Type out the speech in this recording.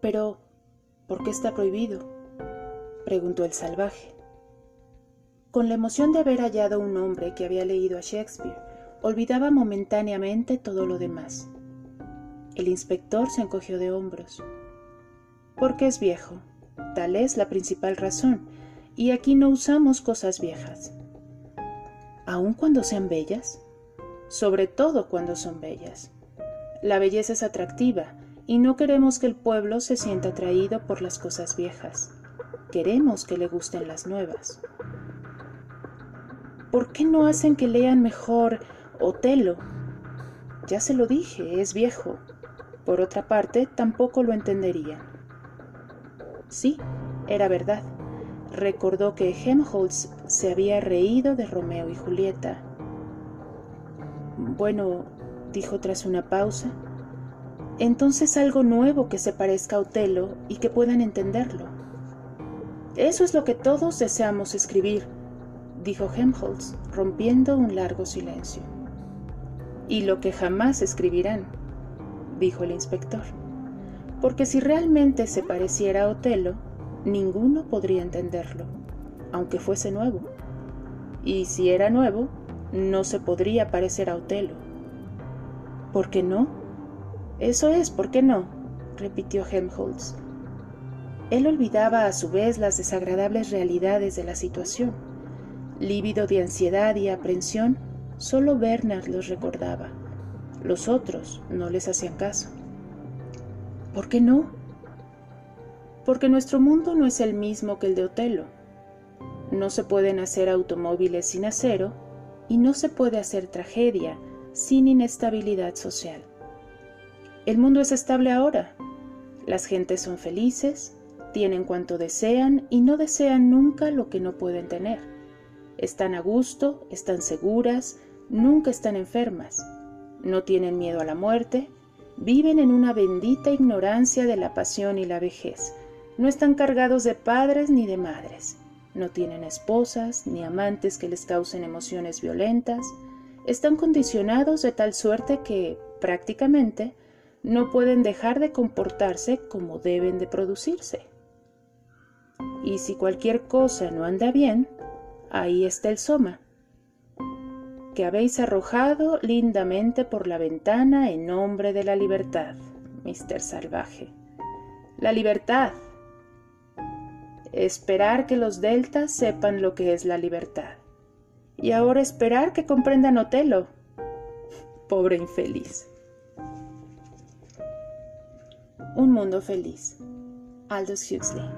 Pero, ¿por qué está prohibido? preguntó el salvaje. Con la emoción de haber hallado un hombre que había leído a Shakespeare, olvidaba momentáneamente todo lo demás. El inspector se encogió de hombros. Porque es viejo. Tal es la principal razón, y aquí no usamos cosas viejas. ¿Aun cuando sean bellas? Sobre todo cuando son bellas. La belleza es atractiva, y no queremos que el pueblo se sienta atraído por las cosas viejas. Queremos que le gusten las nuevas. ¿Por qué no hacen que lean mejor Otelo? Ya se lo dije, es viejo. Por otra parte, tampoco lo entenderían. Sí, era verdad. Recordó que Helmholtz se había reído de Romeo y Julieta. Bueno, dijo tras una pausa, entonces algo nuevo que se parezca a Otelo y que puedan entenderlo. Eso es lo que todos deseamos escribir, dijo Helmholtz, rompiendo un largo silencio. Y lo que jamás escribirán, dijo el inspector, porque si realmente se pareciera a Otelo, ninguno podría entenderlo, aunque fuese nuevo. Y si era nuevo, no se podría parecer a Otelo. ¿Por qué no? Eso es, ¿por qué no? repitió Helmholtz. Él olvidaba a su vez las desagradables realidades de la situación. Lívido de ansiedad y aprensión, solo Bernard los recordaba. Los otros no les hacían caso. ¿Por qué no? Porque nuestro mundo no es el mismo que el de Otelo. No se pueden hacer automóviles sin acero y no se puede hacer tragedia sin inestabilidad social. El mundo es estable ahora. Las gentes son felices, tienen cuanto desean y no desean nunca lo que no pueden tener. Están a gusto, están seguras, nunca están enfermas, no tienen miedo a la muerte, viven en una bendita ignorancia de la pasión y la vejez, no están cargados de padres ni de madres, no tienen esposas ni amantes que les causen emociones violentas, están condicionados de tal suerte que, prácticamente, no pueden dejar de comportarse como deben de producirse. Y si cualquier cosa no anda bien, ahí está el soma, que habéis arrojado lindamente por la ventana en nombre de la libertad, Mister Salvaje. La libertad. Esperar que los deltas sepan lo que es la libertad. Y ahora esperar que comprendan Otelo. Pobre infeliz. Un mundo feliz. Aldous Huxley.